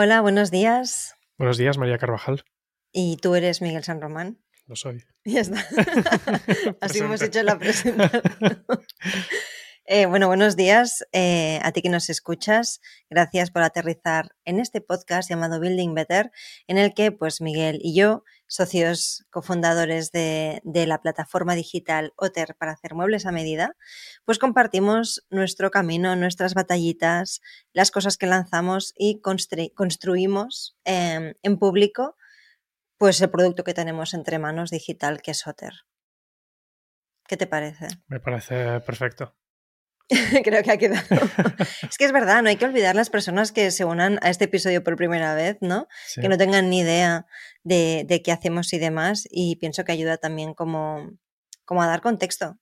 Hola, buenos días. Buenos días, María Carvajal. ¿Y tú eres Miguel San Román? Lo soy. Ya está. Así hemos hecho la presentación. Eh, bueno, buenos días eh, a ti que nos escuchas. Gracias por aterrizar en este podcast llamado Building Better, en el que pues Miguel y yo, socios cofundadores de, la plataforma digital Otter para hacer muebles a medida, pues compartimos nuestro camino, nuestras batallitas, las cosas que lanzamos y constru- construimos eh, en público pues el producto que tenemos entre manos digital que es Otter. ¿Qué te parece? Me parece perfecto. Creo que ha quedado. es que es verdad, no hay que olvidar las personas que se unan a este episodio por primera vez, ¿no? Sí. Que no tengan ni idea de, de qué hacemos y demás. Y pienso que ayuda también como, como a dar contexto.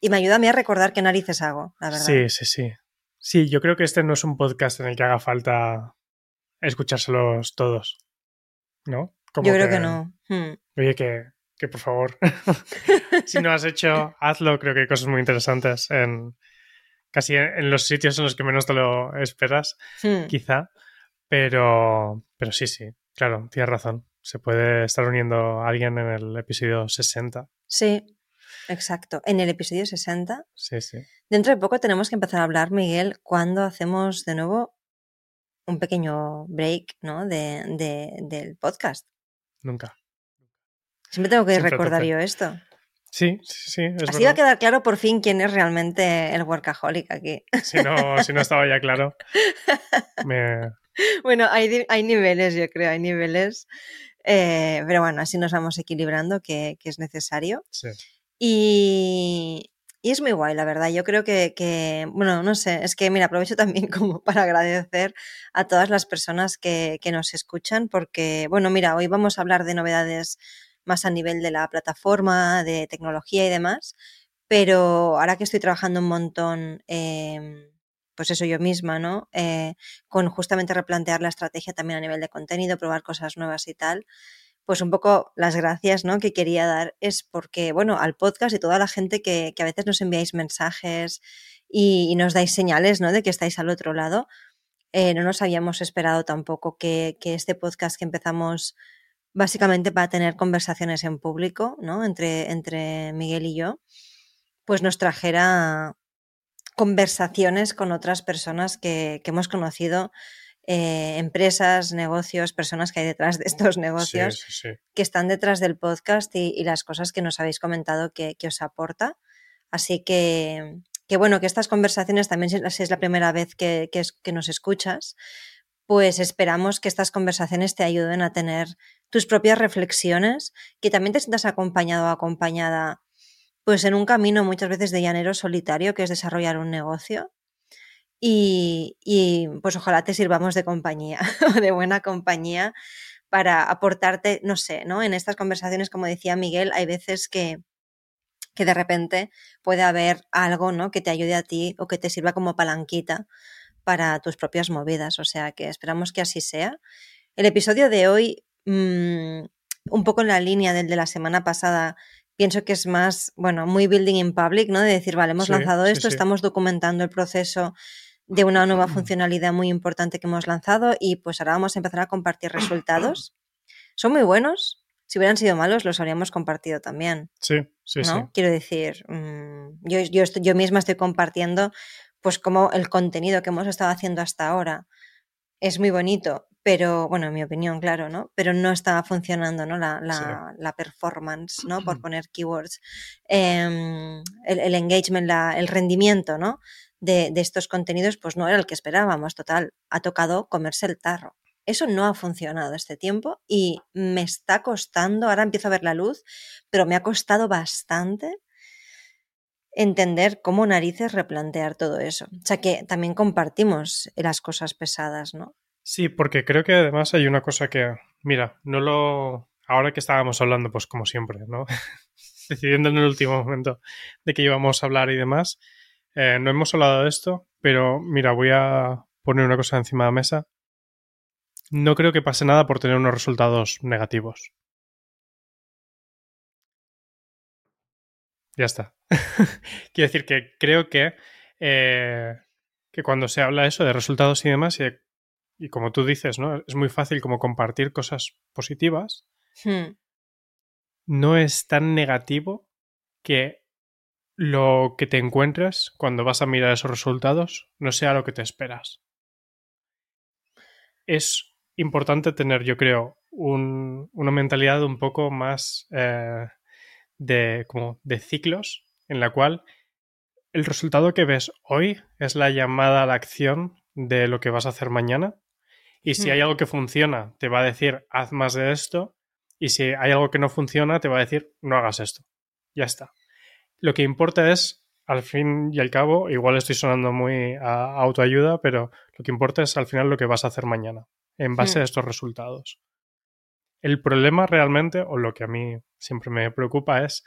Y me ayuda a mí a recordar qué narices hago, la verdad. sí, sí, sí. Sí, yo creo que este no es un podcast en el que haga falta escuchárselos todos. ¿No? Como Yo creo que no. Hmm. Oye, que, que por favor, si no has hecho, hazlo. Creo que hay cosas muy interesantes en casi en, los sitios en los que menos te lo esperas, Hmm. quizá. Pero, pero sí, sí, claro, tienes razón. Se puede estar uniendo a alguien en el episodio 60. Sí, exacto. En el episodio 60, Sí, sí. dentro de poco tenemos que empezar a hablar, Miguel, cuando hacemos de nuevo un pequeño break ¿no? de, de- del podcast. Nunca. Siempre tengo que Siempre recordar yo esto. Sí, sí, sí. Es Así va a quedar claro por fin quién es realmente el workaholic aquí. Si no, si no estaba ya claro. Me... Bueno, hay, hay niveles, yo creo, hay niveles. Eh, pero bueno, así nos vamos equilibrando, que, que es necesario. Sí. Y, y es muy guay, la verdad. Yo creo que, que, bueno, no sé, es que, mira, aprovecho también como para agradecer a todas las personas que, que nos escuchan, porque, bueno, mira, hoy vamos a hablar de novedades más a nivel de la plataforma, de tecnología y demás, pero ahora que estoy trabajando un montón, eh, pues eso yo misma, ¿no? Eh, con justamente replantear la estrategia también a nivel de contenido, probar cosas nuevas y tal, pues un poco las gracias ¿no? que quería dar es porque, bueno, al podcast y toda la gente que, que a veces nos enviáis mensajes y, nos dais señales ¿no? de que estáis al otro lado, eh, no nos habíamos esperado tampoco que este podcast que empezamos básicamente para tener conversaciones en público, ¿no? Entre, entre Miguel y yo, pues nos trajera conversaciones con otras personas que, que hemos conocido, eh, empresas, negocios, personas que hay detrás de estos negocios sí, sí. que están detrás del podcast y, y las cosas que nos habéis comentado que, que os aporta. Así que, que bueno, que estas conversaciones también, si es- si es la primera vez que, que es- que nos escuchas, pues esperamos que estas conversaciones te ayuden a tener tus propias reflexiones, que también te sientas acompañado o acompañada, pues en un camino muchas veces de llanero solitario, que es desarrollar un negocio. Y, y, pues ojalá te sirvamos de compañía, de buena compañía, para aportarte, no sé, ¿no? En estas conversaciones, como decía Miguel, hay veces que, que de repente puede haber algo, ¿no? Que te ayude a ti o que te sirva como palanquita para tus propias movidas. O sea que esperamos que así sea. El episodio de hoy, mmm, un poco en la línea del de la semana pasada, pienso que es más, bueno, muy building in public, ¿no? De decir, vale, hemos Sí, lanzado sí, esto, sí. estamos documentando el proceso de una nueva funcionalidad muy importante que hemos lanzado y pues ahora vamos a empezar a compartir resultados. Son muy buenos. Si hubieran sido malos, los habríamos compartido también. Sí, sí, ¿no? sí. Quiero decir, mm, yo, yo, yo misma estoy compartiendo pues como el contenido que hemos estado haciendo hasta ahora es muy bonito, pero bueno, en mi opinión, claro, ¿no? Pero no estaba funcionando, ¿no? La, la, la performance, ¿no? Por poner keywords, em, el, el engagement, la- el rendimiento, ¿no? De, de estos contenidos, pues no era el que esperábamos, total, ha tocado comerse el tarro. Eso no ha funcionado este tiempo y me está costando, ahora empiezo a ver la luz, pero me ha costado bastante entender cómo narices replantear todo eso. O sea que también compartimos las cosas pesadas, ¿no? Sí, porque creo que además hay una cosa que, mira, no lo... Ahora que estábamos hablando, pues como siempre, ¿no? Decidiendo en el último momento de que íbamos a hablar y demás, eh, no hemos hablado de esto, pero mira, voy a poner una cosa encima de la mesa. No creo que pase nada por tener unos resultados negativos. Ya está. Quiero decir que creo que, eh, que cuando se habla eso de resultados y demás, y de y como tú dices, ¿no? Es muy fácil como compartir cosas positivas. Hmm. No es tan negativo que lo que te encuentres cuando vas a mirar esos resultados no sea lo que te esperas. Es importante tener, yo creo, una mentalidad un poco más eh, de, como de ciclos, en la cual el resultado que ves hoy es la llamada a la acción de lo que vas a hacer mañana. Y si hay algo que funciona, te va a decir, haz más de esto. Y si hay algo que no funciona, te va a decir, no hagas esto. Ya está. Lo que importa es, al fin y al cabo, igual estoy sonando muy a autoayuda, pero lo que importa es al final lo que vas a hacer mañana, en base a estos resultados. El problema realmente, o lo que a mí siempre me preocupa, es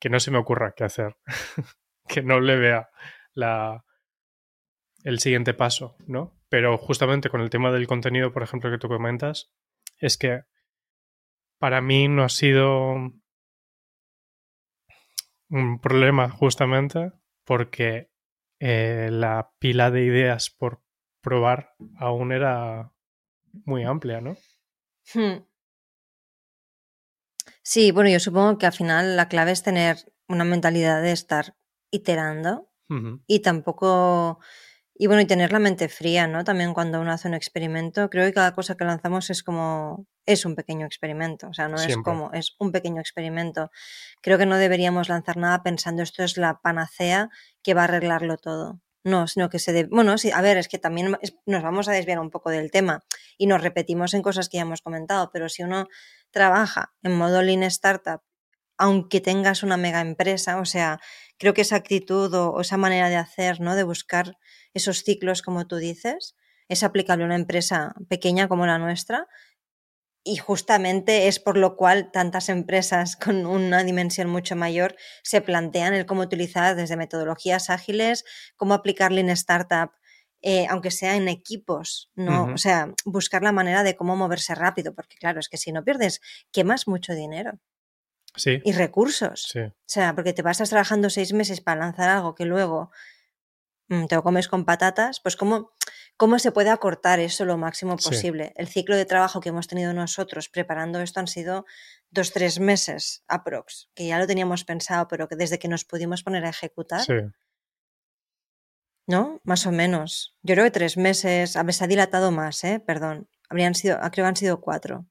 que no se me ocurra qué hacer, que no le vea la, el siguiente paso, ¿no? Pero justamente con el tema del contenido, por ejemplo, que tú comentas, es que para mí no ha sido un problema justamente porque eh, la pila de ideas por probar aún era muy amplia, ¿no? Hmm. Sí, bueno, yo supongo que al final la clave es tener una mentalidad de estar iterando y tampoco y bueno, y tener la mente fría, ¿no? También cuando uno hace un experimento, creo que cada cosa que lanzamos es como, es un pequeño experimento, o sea, no es como, es un pequeño experimento. Creo que no deberíamos lanzar nada pensando esto es la panacea que va a arreglarlo todo. No, sino que se debe. Bueno, sí, a ver, es que también nos vamos a desviar un poco del tema y nos repetimos en cosas que ya hemos comentado, pero si uno trabaja en modo Lean Startup, aunque tengas una mega empresa, o sea, creo que esa actitud o, esa manera de hacer, ¿no? De buscar esos ciclos, como tú dices, es aplicable a una empresa pequeña como la nuestra. Y justamente es por lo cual tantas empresas con una dimensión mucho mayor se plantean el cómo utilizar desde metodologías ágiles, cómo aplicar Lean Startup, eh, aunque sea en equipos, ¿no? O sea, buscar la manera de cómo moverse rápido, porque claro, es que si no pierdes, quemas mucho dinero. Y recursos. O sea, porque te pasas trabajando seis meses para lanzar algo que luego mm, te lo comes con patatas, pues cómo, cómo se puede acortar eso lo máximo posible. El ciclo de trabajo que hemos tenido nosotros preparando esto han sido dos, tres meses aprox, que ya lo teníamos pensado, pero que desde que nos pudimos poner a ejecutar. ¿No? Más o menos. Yo creo que tres meses, a ver, se ha dilatado más, ¿eh? Perdón. Habrían sido, creo que han sido cuatro.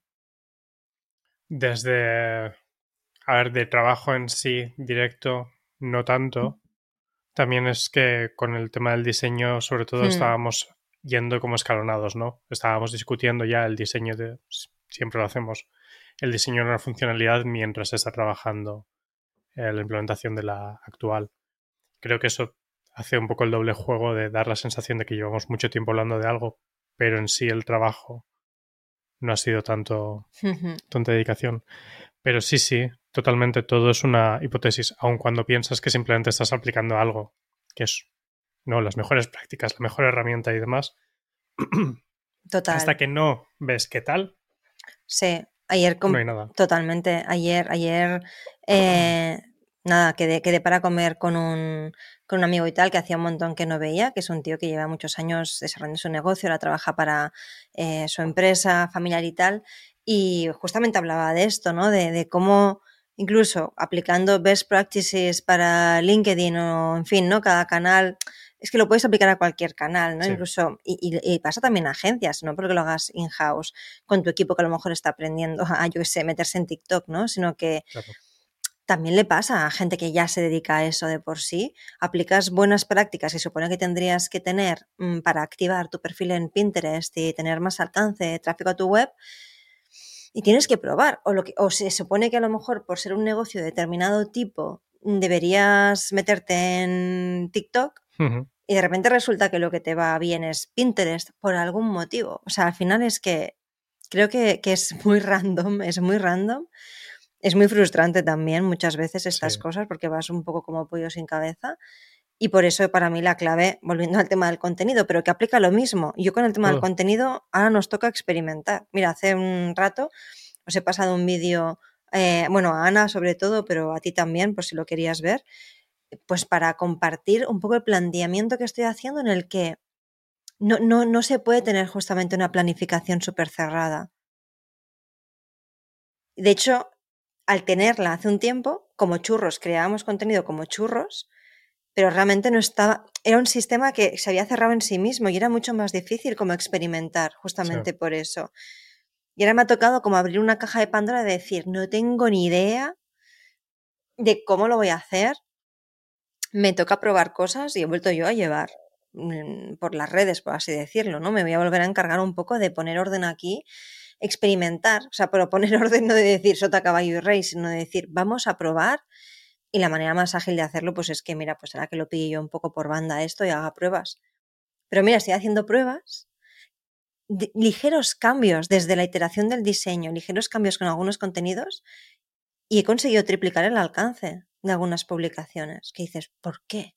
Desde a ver, de trabajo en sí directo, no tanto. También es que con el tema del diseño, sobre todo, hmm. estábamos yendo como escalonados, ¿no? Estábamos discutiendo ya el diseño de. Siempre lo hacemos. El diseño de una funcionalidad mientras se está trabajando la implementación de la actual. Creo que eso hace un poco el doble juego de dar la sensación de que llevamos mucho tiempo hablando de algo, pero en sí el trabajo no ha sido tanto, tanta dedicación. Pero sí, sí, totalmente todo es una hipótesis, aun cuando piensas que simplemente estás aplicando algo que es no las mejores prácticas, la mejor herramienta y demás. Total. Hasta que no ves qué tal. Sí, ayer no hay nada. totalmente. Ayer, ayer eh, nada, quedé, quedé para comer con un, con un amigo y tal que hacía un montón que no veía, que es un tío que lleva muchos años desarrollando su negocio, ahora trabaja para eh, su empresa familiar y tal. Y justamente hablaba de esto, ¿no? De, de cómo incluso aplicando best practices para LinkedIn o, en fin, ¿no? Cada canal, es que lo puedes aplicar a cualquier canal, ¿no? Incluso, y, pasa también a agencias, no porque lo hagas in-house con tu equipo que a lo mejor está aprendiendo a, yo qué sé, meterse en TikTok, ¿no? Sino que también le pasa a gente que ya se dedica a eso de por sí. Aplicas buenas prácticas que supone que tendrías que tener mm, para activar tu perfil en Pinterest y tener más alcance, tráfico a tu web y tienes que probar. O, lo que, o se supone que a lo mejor por ser un negocio de determinado tipo deberías meterte en TikTok y de repente resulta que lo que te va bien es Pinterest por algún motivo. O sea, al final es que creo que, es muy random, es muy random. Es muy frustrante también muchas veces estas cosas porque vas un poco como pollo sin cabeza. Y por eso para mí la clave, volviendo al tema del contenido, pero que aplica lo mismo. Yo con el tema del contenido ahora nos toca experimentar. Mira, hace un rato os he pasado un vídeo, eh, bueno, a Ana sobre todo, pero a ti también, por si lo querías ver, pues para compartir un poco el planteamiento que estoy haciendo en el que no, no, no se puede tener justamente una planificación súper cerrada. De hecho, al tenerla hace un tiempo, como churros, creábamos contenido como churros, pero realmente no estaba, era un sistema que se había cerrado en sí mismo y era mucho más difícil como experimentar, justamente por eso. Y ahora me ha tocado como abrir una caja de Pandora de decir, no tengo ni idea de cómo lo voy a hacer. Me toca probar cosas y he vuelto yo a llevar mm, por las redes, por así decirlo, ¿no? Me voy a volver a encargar un poco de poner orden aquí, experimentar, o sea, pero poner orden no de decir sota, caballo y rey, sino de decir, vamos a probar y la manera más ágil de hacerlo, pues es que, mira, pues será que lo pille yo un poco por banda esto y haga pruebas. Pero mira, estoy haciendo pruebas, ligeros cambios desde la iteración del diseño, ligeros cambios con algunos contenidos y he conseguido triplicar el alcance de algunas publicaciones. Que dices, ¿por qué?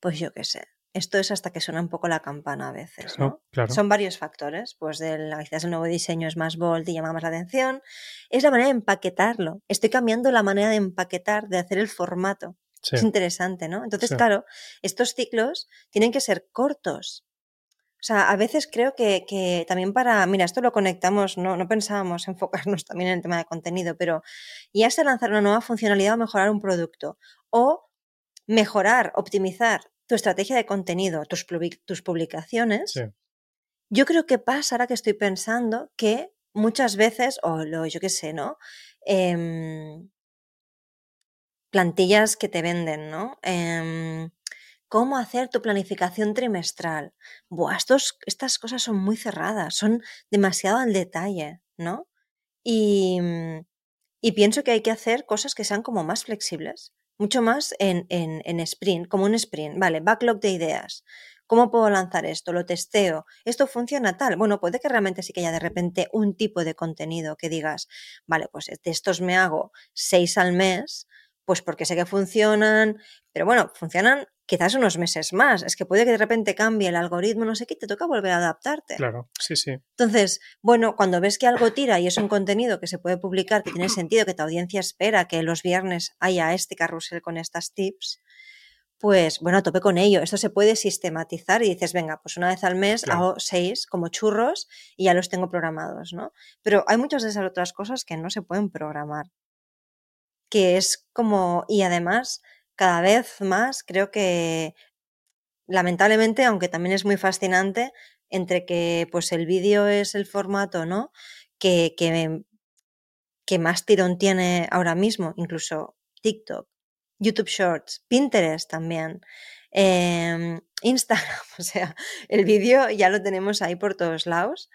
Pues yo qué sé. Esto es hasta que suena un poco la campana a veces, ¿no? Son varios factores, pues del, quizás el nuevo diseño es más bold y llama más la atención. Es la manera de empaquetarlo. Estoy cambiando la manera de empaquetar, de hacer el formato. Es interesante, ¿no? Entonces, claro, estos ciclos tienen que ser cortos. O sea, a veces creo que, que, también para, mira, esto lo conectamos, no, no pensábamos enfocarnos también en el tema de contenido, pero ya sea lanzar una nueva funcionalidad o mejorar un producto, o mejorar, optimizar tu estrategia de contenido, tus, tus publicaciones, yo creo que pasa ahora que estoy pensando que muchas veces, o lo, yo qué sé, ¿no? Em, plantillas que te venden, ¿no? Em, cómo hacer tu planificación trimestral. Buah, estas cosas son muy cerradas, son demasiado al detalle, ¿no? Y, pienso que hay que hacer cosas que sean como más flexibles mucho más en, en, sprint, como un sprint. Vale, backlog de ideas. ¿Cómo puedo lanzar esto? Lo testeo. ¿Esto funciona tal? Bueno, puede que realmente sí que haya de repente un tipo de contenido que digas, vale, pues de estos me hago seis al mes, pues porque sé que funcionan, pero bueno, funcionan quizás unos meses más. Es que puede que de repente cambie el algoritmo, no sé qué, te toca volver a adaptarte. Claro, sí, sí. Entonces, bueno, cuando ves que algo tira y es un contenido que se puede publicar, que tiene sentido, que tu audiencia espera que los viernes haya este carrusel con estas tips, pues bueno, a tope con ello. Esto se puede sistematizar y dices, venga, pues una vez al mes hago seis como churros y ya los tengo programados, ¿no? Pero hay muchas de esas otras cosas que no se pueden programar. Que es como, y además, cada vez más creo que lamentablemente, aunque también es muy fascinante, entre que pues el vídeo es el formato, ¿no? Que, que, que más tirón tiene ahora mismo, incluso TikTok, YouTube Shorts, Pinterest también, em, Instagram, o sea, el vídeo ya lo tenemos ahí por todos lados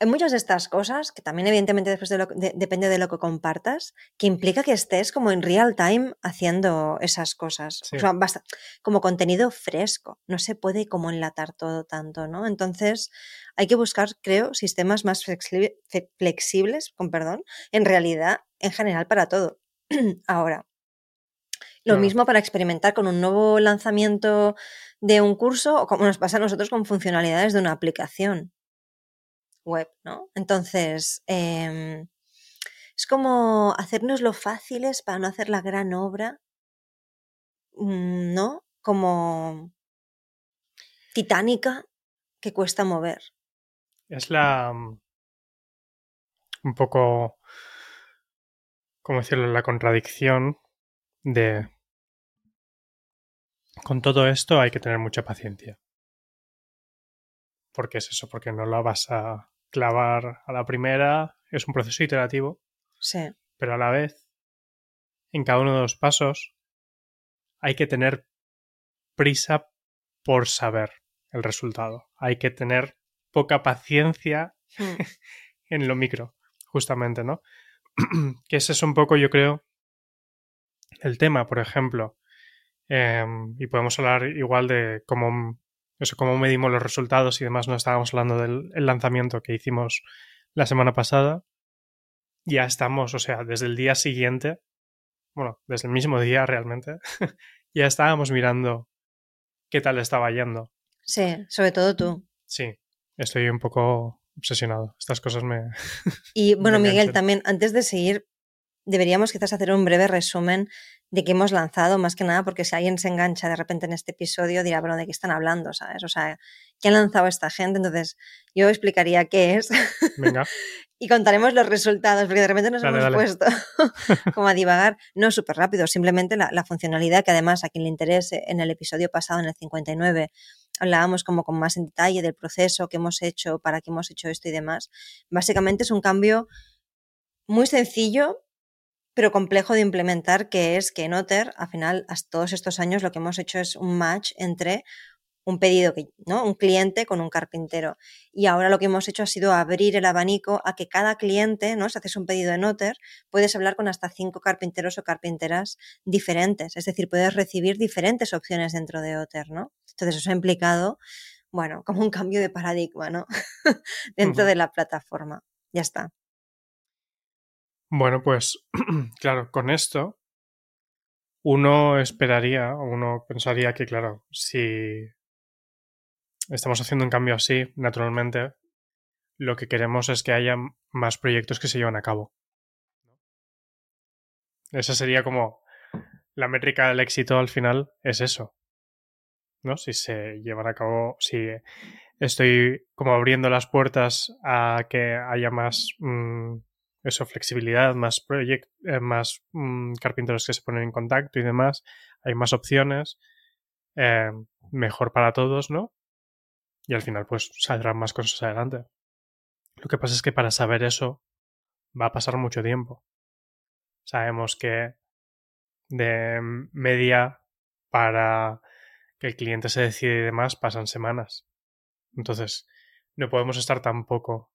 hay muchas de estas cosas, que también evidentemente después de lo, depende de lo que compartas, que implica que estés como en real time haciendo esas cosas. O sea, basta, como contenido fresco. No se puede como enlatar todo tanto, ¿no? Entonces hay que buscar, creo, sistemas más flexibles, con perdón, en realidad, en general para todo. Ahora, lo mismo para experimentar con un nuevo lanzamiento de un curso o como nos pasa a nosotros con funcionalidades de una aplicación web, ¿no? Entonces, em, es como hacernos lo fáciles para no hacer la gran obra, mm, ¿no? Como titánica que cuesta mover. Es la... Mm, un poco, ¿cómo decirlo? La contradicción de... Con todo esto hay que tener mucha paciencia. Porque es eso, porque no la vas a clavar a la primera, es un proceso iterativo. Sí. Pero a la vez, en cada uno de los pasos, hay que tener prisa por saber el resultado. Hay que tener poca paciencia hmm. en lo micro, justamente, ¿no? que ese es un poco, yo creo, el tema, por ejemplo. Em, y podemos hablar igual de cómo eso, cómo medimos los resultados y demás. No estábamos hablando del lanzamiento que hicimos la semana pasada. Ya estamos, o sea, desde el día siguiente, bueno, desde el mismo día realmente, ya estábamos mirando qué tal estaba yendo. Sí, sobre todo tú. Sí, estoy un poco obsesionado. Estas cosas me. Y bueno, Miguel, también, antes de seguir, deberíamos quizás hacer un breve resumen de qué hemos lanzado, más que nada porque si alguien se engancha de repente en este episodio dirá, bueno, ¿de qué están hablando? ¿Sabes? O sea, ¿qué ha lanzado esta gente? Entonces, yo explicaría qué es. Venga. y contaremos los resultados, porque de repente nos Dale, hemos dale. puesto como a divagar. No súper rápido, simplemente la, la funcionalidad que además a quien le interese, en el episodio pasado, en el 59, hablábamos como con más en detalle del proceso que hemos hecho, para qué hemos hecho esto y demás. Básicamente es un cambio muy sencillo, pero complejo de implementar, que es que en Otter, al final, hasta todos estos años, lo que hemos hecho es un match entre un pedido, que, ¿no? Un cliente con un carpintero. Y ahora lo que hemos hecho ha sido abrir el abanico a que cada cliente, ¿no? Si haces un pedido en Otter, puedes hablar con hasta cinco carpinteros o carpinteras diferentes. Es decir, puedes recibir diferentes opciones dentro de Otter, ¿no? Entonces eso ha implicado, bueno, como un cambio de paradigma, ¿no? dentro de la plataforma. Ya está. Bueno, pues claro, con esto uno esperaría, uno pensaría que, claro, si estamos haciendo un cambio así, naturalmente, lo que queremos es que haya más proyectos que se lleven a cabo. Esa sería como la métrica del éxito al final, es eso. ¿No? Si se llevan a cabo, si estoy como abriendo las puertas a que haya más mm, eso, flexibilidad, más proyect, eh, más mm, carpinteros que se ponen en contacto y demás, hay más opciones, eh, mejor para todos, ¿no? Y al final, pues saldrán más cosas adelante. Lo que pasa es que para saber eso va a pasar mucho tiempo. Sabemos que de media para que el cliente se decide y demás pasan semanas. Entonces, no podemos estar tampoco,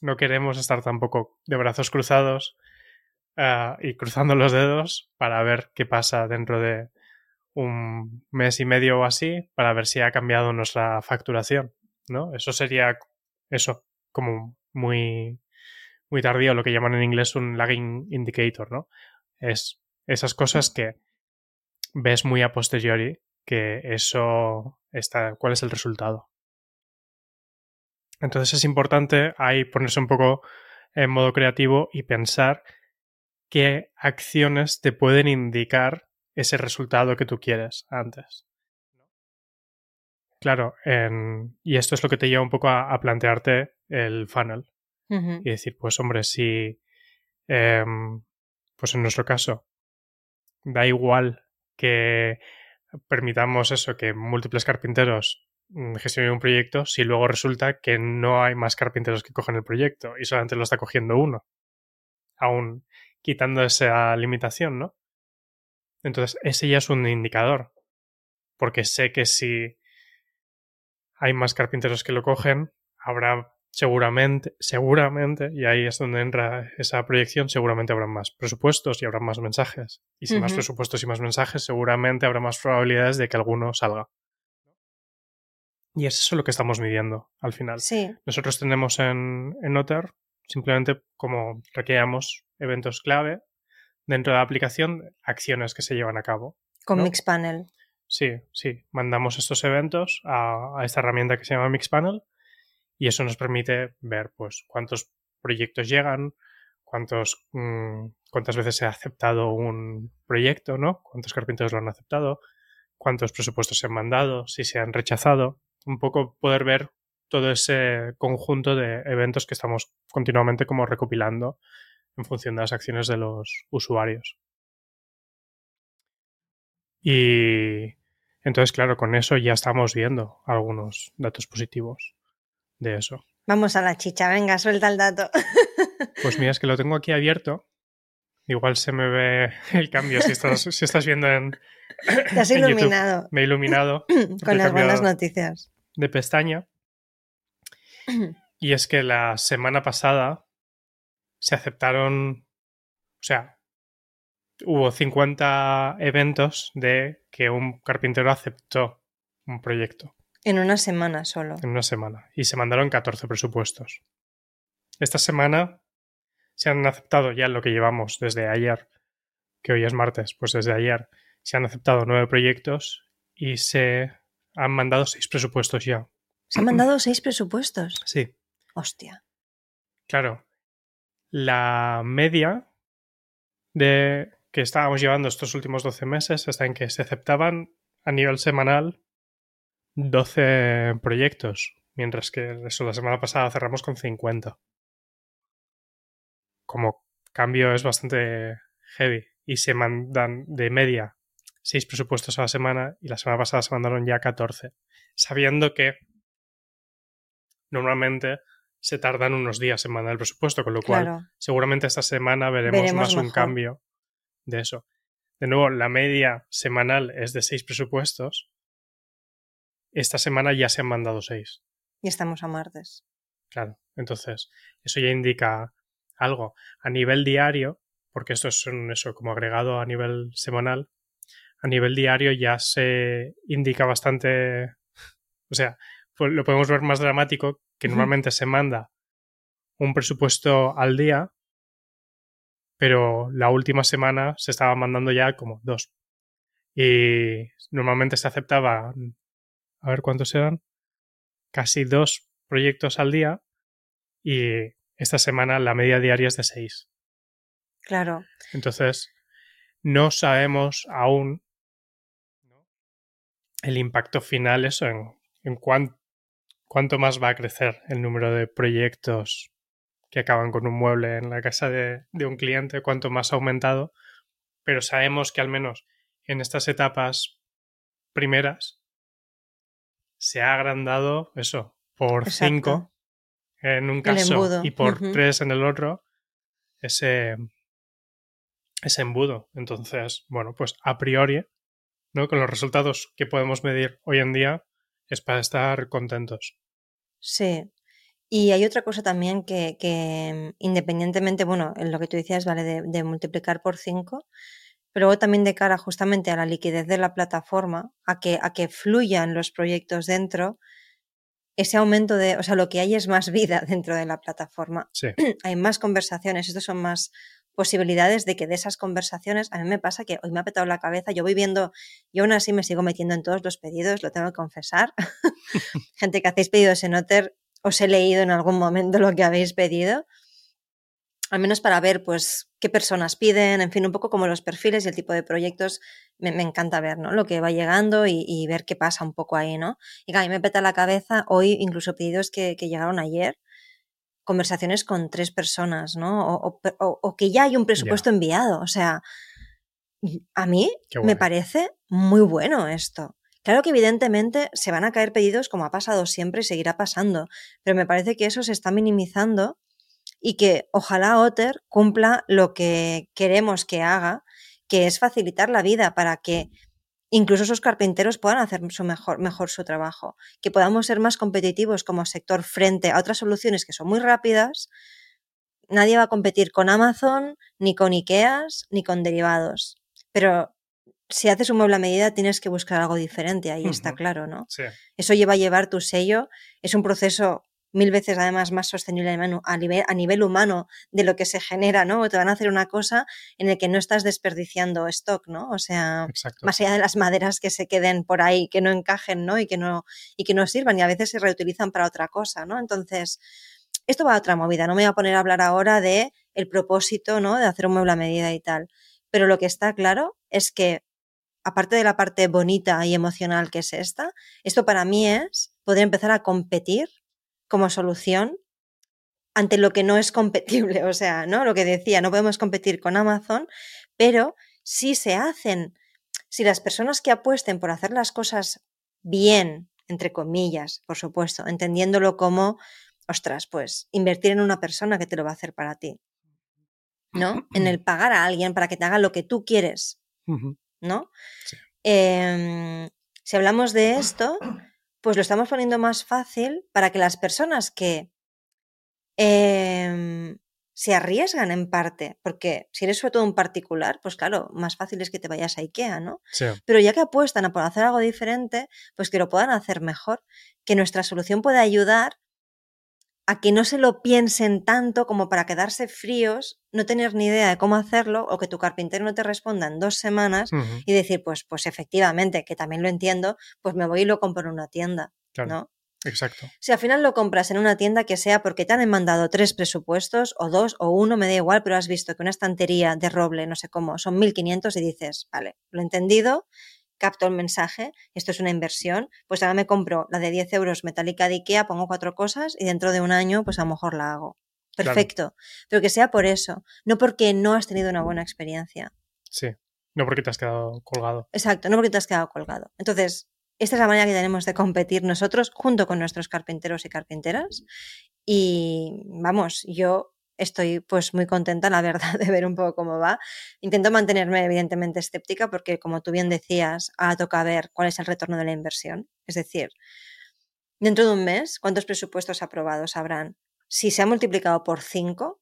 no queremos estar tampoco de brazos cruzados uh, y cruzando los dedos para ver qué pasa dentro de un mes y medio o así, para ver si ha cambiado nuestra facturación, ¿no? Eso sería eso, como muy, muy tardío, lo que llaman en inglés un lagging indicator, ¿no? Es esas cosas que ves muy a posteriori que eso está, cuál es el resultado. Entonces es importante ahí ponerse un poco en modo creativo y pensar qué acciones te pueden indicar ese resultado que tú quieres antes. Claro, en, y esto es lo que te lleva un poco a, a plantearte el funnel. Uh -huh. Y decir, pues hombre, si, eh, pues en nuestro caso, da igual que permitamos eso, que múltiples carpinteros mm, gestionen un proyecto, si luego resulta que no hay más carpinteros que cogen el proyecto y solamente lo está cogiendo uno, aún quitando esa limitación, ¿no? Entonces, ese ya es un indicador, porque sé que si hay más carpinteros que lo cogen, habrá seguramente, seguramente, y ahí es donde entra esa proyección, seguramente habrá más presupuestos y habrá más mensajes. Y si uh -huh. más presupuestos y más mensajes, seguramente habrá más probabilidades de que alguno salga. Y es eso lo que estamos midiendo al final. Sí. Nosotros tenemos en, en Otter simplemente como requeríamos eventos clave dentro de la aplicación, acciones que se llevan a cabo. Con ¿no? Mixpanel. Sí, sí. Mandamos estos eventos a, a, esta herramienta que se llama Mixpanel y eso nos permite ver pues cuántos proyectos llegan, cuántos, mmm, cuántas veces se ha aceptado un proyecto, ¿no? Cuántos carpinteros lo han aceptado, cuántos presupuestos se han mandado, si se han rechazado. Un poco poder ver todo ese conjunto de eventos que estamos continuamente como recopilando en función de las acciones de los usuarios. Y entonces, claro, con eso ya estamos viendo algunos datos positivos de eso. Vamos a la chicha, venga, suelta el dato. Pues mira, es que lo tengo aquí abierto. Igual se me ve el cambio si estás, si estás viendo en. Te has en iluminado. YouTube. Me he iluminado. Con las buenas noticias. De pestaña. Y es que la semana pasada se aceptaron. O sea, hubo 50 eventos de que un carpintero aceptó un proyecto. En una semana solo. En una semana. Y se mandaron 14 presupuestos. Esta semana se han aceptado ya lo que llevamos desde ayer, que hoy es martes, pues desde ayer se han aceptado nueve proyectos y se han mandado seis presupuestos ya. ¿Se han mandado seis presupuestos? Sí. Hostia. Claro. La media de que estábamos llevando estos últimos 12 meses está en que se aceptaban a nivel semanal 12 proyectos, mientras que eso la semana pasada cerramos con 50. Como cambio es bastante heavy y se mandan de media 6 presupuestos a la semana y la semana pasada se mandaron ya 14, sabiendo que normalmente se tardan unos días en mandar el presupuesto, con lo cual seguramente esta semana veremos, más un cambio de eso. De nuevo, la media semanal es de seis presupuestos. Esta semana ya se han mandado seis. Y estamos a martes. Claro, entonces eso ya indica algo. A nivel diario, porque esto es un, eso como agregado a nivel semanal, a nivel diario ya se indica bastante, o sea, pues lo podemos ver más dramático, que normalmente se manda un presupuesto al día, pero la última semana se estaba mandando ya como dos. Y normalmente se aceptaba, a ver cuántos eran, casi dos proyectos al día y esta semana la media diaria es de seis. Claro. Entonces, no sabemos aún el impacto final, eso, en, en cuánto más va a crecer el número de proyectos que acaban con un mueble en la casa de, un cliente, cuanto más ha aumentado, pero sabemos que al menos en estas etapas primeras se ha agrandado eso por 5 en un caso y por 3 en el otro ese, ese embudo. Entonces, bueno, pues a priori, ¿no? Con los resultados que podemos medir hoy en día, es para estar contentos. Sí, y hay otra cosa también que, que independientemente, bueno, en lo que tú decías, vale, de, multiplicar por 5, pero luego también de cara justamente a la liquidez de la plataforma, a que, a que fluyan los proyectos dentro, ese aumento de, o sea, lo que hay es más vida dentro de la plataforma. Sí. hay más conversaciones, estos son más posibilidades de que de esas conversaciones, a mí me pasa que hoy me ha petado la cabeza, yo voy viendo, yo aún así me sigo metiendo en todos los pedidos, lo tengo que confesar. Gente que hacéis pedidos en Otter, os he leído en algún momento lo que habéis pedido, al menos para ver pues qué personas piden, en fin, un poco como los perfiles y el tipo de proyectos, me, encanta ver, ¿no? Lo que va llegando y, ver qué pasa un poco ahí, ¿no? Y a mí me peta la cabeza hoy, incluso pedidos que, llegaron ayer, conversaciones con tres personas, ¿no? O, que ya hay un presupuesto enviado, o sea, a mí me parece muy bueno esto. Claro que evidentemente se van a caer pedidos como ha pasado siempre y seguirá pasando, pero me parece que eso se está minimizando y que ojalá Otter cumpla lo que queremos que haga, que es facilitar la vida para que incluso esos carpinteros puedan hacer su mejor, mejor su trabajo, que podamos ser más competitivos como sector frente a otras soluciones que son muy rápidas. Nadie va a competir con Amazon, ni con IKEAs, ni con derivados. Pero si haces un mueble a medida tienes que buscar algo diferente, ahí está claro, ¿no? Eso lleva a llevar tu sello, es un proceso mil veces además más sostenible a nivel, a nivel humano de lo que se genera, ¿no? Te van a hacer una cosa en la que no estás desperdiciando stock, ¿no? O sea, más allá de las maderas que se queden por ahí, que no encajen, ¿no? Y que no, y que no sirvan y a veces se reutilizan para otra cosa, ¿no? Entonces, esto va a otra movida, no me voy a poner a hablar ahora de el propósito, ¿no? De hacer un mueble a medida y tal. Pero lo que está claro es que aparte de la parte bonita y emocional que es esta, esto para mí es poder empezar a competir como solución ante lo que no es competible. O sea, ¿no? Lo que decía, no podemos competir con Amazon, pero si se hacen, si las personas que apuesten por hacer las cosas bien, entre comillas, por supuesto, entendiéndolo como, ostras, pues invertir en una persona que te lo va a hacer para ti. ¿No? En el pagar a alguien para que te haga lo que tú quieres. ¿no? Em, si hablamos de esto, pues lo estamos poniendo más fácil para que las personas que em, se arriesgan en parte, porque si eres sobre todo un particular, pues claro, más fácil es que te vayas a IKEA, ¿no? Pero ya que apuestan a por hacer algo diferente, pues que lo puedan hacer mejor, que nuestra solución pueda ayudar a que no se lo piensen tanto como para quedarse fríos, no tener ni idea de cómo hacerlo o que tu carpintero no te responda en dos semanas y decir, pues, pues efectivamente, que también lo entiendo, pues me voy y lo compro en una tienda, ¿no? Exacto. Si al final lo compras en una tienda que sea porque te han mandado tres presupuestos o dos o uno, me da igual, pero has visto que una estantería de roble, no sé cómo, son 1.500 y dices, vale, lo he entendido, capto el mensaje, esto es una inversión, pues ahora me compro la de 10 euros metálica de Ikea, pongo cuatro cosas y dentro de un año pues a lo mejor la hago. Perfecto, pero que sea por eso, no porque no has tenido una buena experiencia. Sí, no porque te has quedado colgado. Exacto, no porque te has quedado colgado. Entonces, esta es la manera que tenemos de competir nosotros junto con nuestros carpinteros y carpinteras. Y vamos, yo estoy pues muy contenta, la verdad, de ver un poco cómo va. Intento mantenerme evidentemente escéptica porque, como tú bien decías, ahora toca ver cuál es el retorno de la inversión. Es decir, dentro de un mes, ¿cuántos presupuestos aprobados habrán? Si se ha multiplicado por cinco,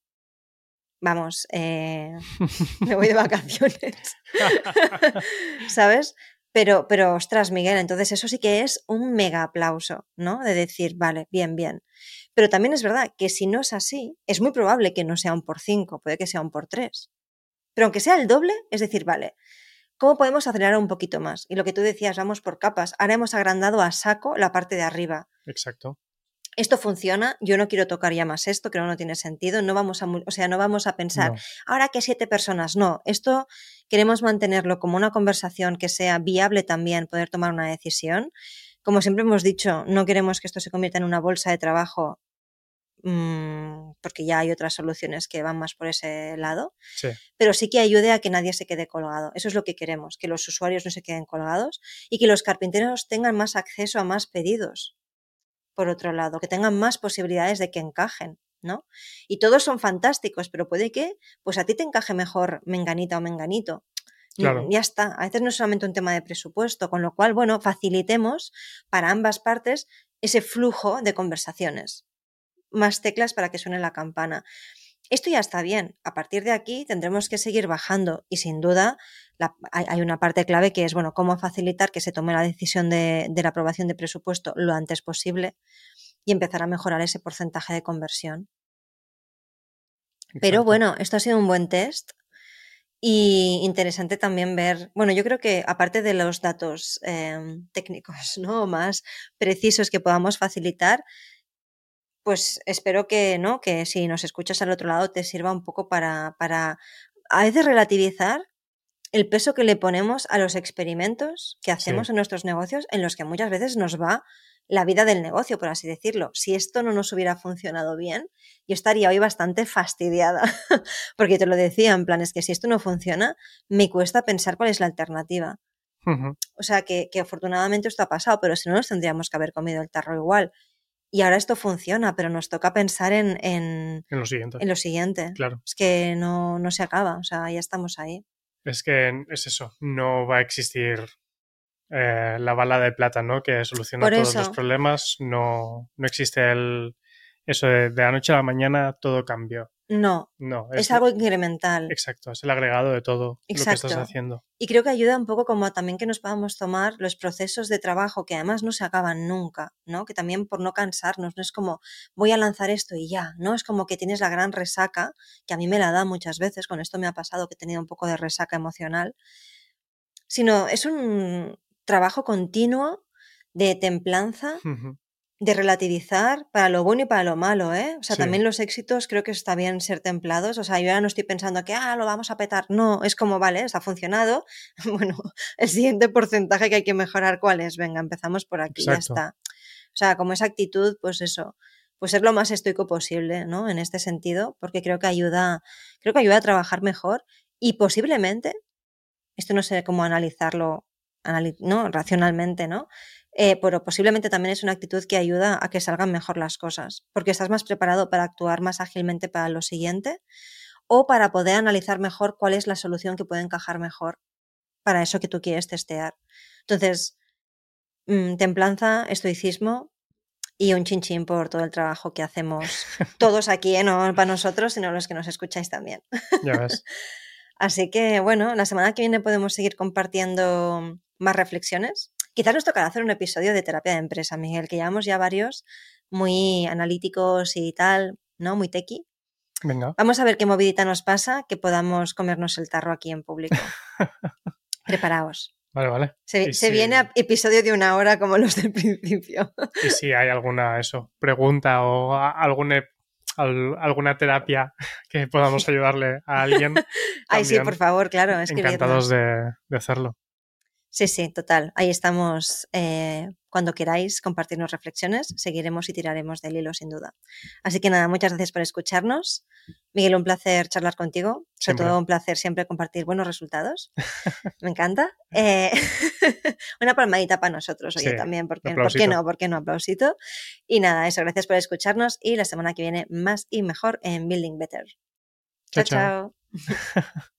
vamos, eh, me voy de vacaciones. ¿Sabes? Pero, pero, ostras, Miguel, entonces eso sí que es un mega aplauso, ¿no? De decir, vale, bien, bien. Pero también es verdad que si no es así, es muy probable que no sea un por cinco, puede que sea un por tres. Pero aunque sea el doble, es decir, vale, ¿cómo podemos acelerar un poquito más? Y lo que tú decías, vamos por capas. Ahora hemos agrandado a saco la parte de arriba. Exacto esto funciona, yo no quiero tocar ya más esto, creo que no tiene sentido, no vamos a, o sea, no vamos a pensar, ahora que siete personas, no, esto queremos mantenerlo como una conversación que sea viable también, poder tomar una decisión. Como siempre hemos dicho, no queremos que esto se convierta en una bolsa de trabajo mmm, porque ya hay otras soluciones que van más por ese lado, sí. pero sí que ayude a que nadie se quede colgado. Eso es lo que queremos, que los usuarios no se queden colgados y que los carpinteros tengan más acceso a más pedidos por otro lado, que tengan más posibilidades de que encajen, ¿no? Y todos son fantásticos, pero puede que, pues a ti te encaje mejor menganita o menganito. Claro. Ya está. A veces no es solamente un tema de presupuesto, con lo cual, bueno, facilitemos para ambas partes ese flujo de conversaciones. Más teclas para que suene la campana. Esto ya está bien. A partir de aquí tendremos que seguir bajando y sin duda hay, una parte clave que es, bueno, cómo facilitar que se tome la decisión de, la aprobación de presupuesto lo antes posible y empezar a mejorar ese porcentaje de conversión. Pero bueno, esto ha sido un buen test y interesante también ver, bueno, yo creo que aparte de los datos em, técnicos, ¿no? Más precisos que podamos facilitar, pues espero que, ¿no? Que si nos escuchas al otro lado te sirva un poco para, para a veces relativizar el peso que le ponemos a los experimentos que hacemos en nuestros negocios en los que muchas veces nos va la vida del negocio, por así decirlo. Si esto no nos hubiera funcionado bien, yo estaría hoy bastante fastidiada, porque te lo decía, en plan, es que si esto no funciona, me cuesta pensar cuál es la alternativa. O sea, que, que, afortunadamente esto ha pasado, pero si no nos tendríamos que haber comido el tarro igual y ahora esto funciona, pero nos toca pensar en, en, en lo siguiente. En lo siguiente. Claro. Es que no, no se acaba, o sea, ya estamos ahí. Es que es eso, no va a existir eh, la bala de plata, ¿no? Que soluciona todos los problemas. No, no existe el eso de, de la noche a la mañana todo cambió. No, no es, algo incremental. Exacto, es el agregado de todo lo que estás haciendo. Y creo que ayuda un poco como también que nos podamos tomar los procesos de trabajo que además no se acaban nunca, ¿no? Que también por no cansarnos, no es como voy a lanzar esto y ya, ¿no? Es como que tienes la gran resaca, que a mí me la da muchas veces, con esto me ha pasado que he tenido un poco de resaca emocional, sino es un trabajo continuo de templanza, de relativizar para lo bueno y para lo malo, ¿eh? O sea, también los éxitos creo que está bien ser templados. O sea, yo ahora no estoy pensando que, ah, lo vamos a petar. No, es como, vale, ha funcionado. Bueno, el siguiente porcentaje que hay que mejorar, ¿cuál es? Venga, empezamos por aquí, ya está. O sea, como esa actitud, pues eso, pues ser lo más estoico posible, ¿no? En este sentido, porque creo que ayuda, creo que ayuda a trabajar mejor y posiblemente, esto no sé cómo analizarlo, ¿no? Racionalmente, ¿no? Eh, pero posiblemente también es una actitud que ayuda a que salgan mejor las cosas, porque estás más preparado para actuar más ágilmente para lo siguiente o para poder analizar mejor cuál es la solución que puede encajar mejor para eso que tú quieres testear. Entonces, mm, templanza, estoicismo y un chinchín por todo el trabajo que hacemos todos aquí, ¿eh? no para nosotros, sino los que nos escucháis también. Ya ves. Así que, bueno, la semana que viene podemos seguir compartiendo más reflexiones Quizás nos tocará hacer un episodio de terapia de empresa, Miguel, que llevamos ya varios muy analíticos y tal, ¿no? Muy tequi. Venga. Vamos a ver qué movidita nos pasa, que podamos comernos el tarro aquí en público. Preparaos. Vale, vale. Se, viene a episodio de una hora como los del principio. Y si hay alguna eso, pregunta o alguna, alguna terapia que podamos ayudarle a alguien. Ay, sí, por favor, claro. Encantados de, de hacerlo. Sí, sí, total. Ahí estamos. Eh, cuando queráis compartirnos reflexiones, seguiremos y tiraremos del hilo sin duda. Así que nada, muchas gracias por escucharnos. Miguel, un placer charlar contigo. Sobre todo un placer siempre compartir buenos resultados. Me encanta. Eh, una palmadita para nosotros, oye, también, porque, ¿por qué no? ¿Por qué no? Aplausito. Y nada, eso, gracias por escucharnos y la semana que viene más y mejor en Building Better. chao. chao.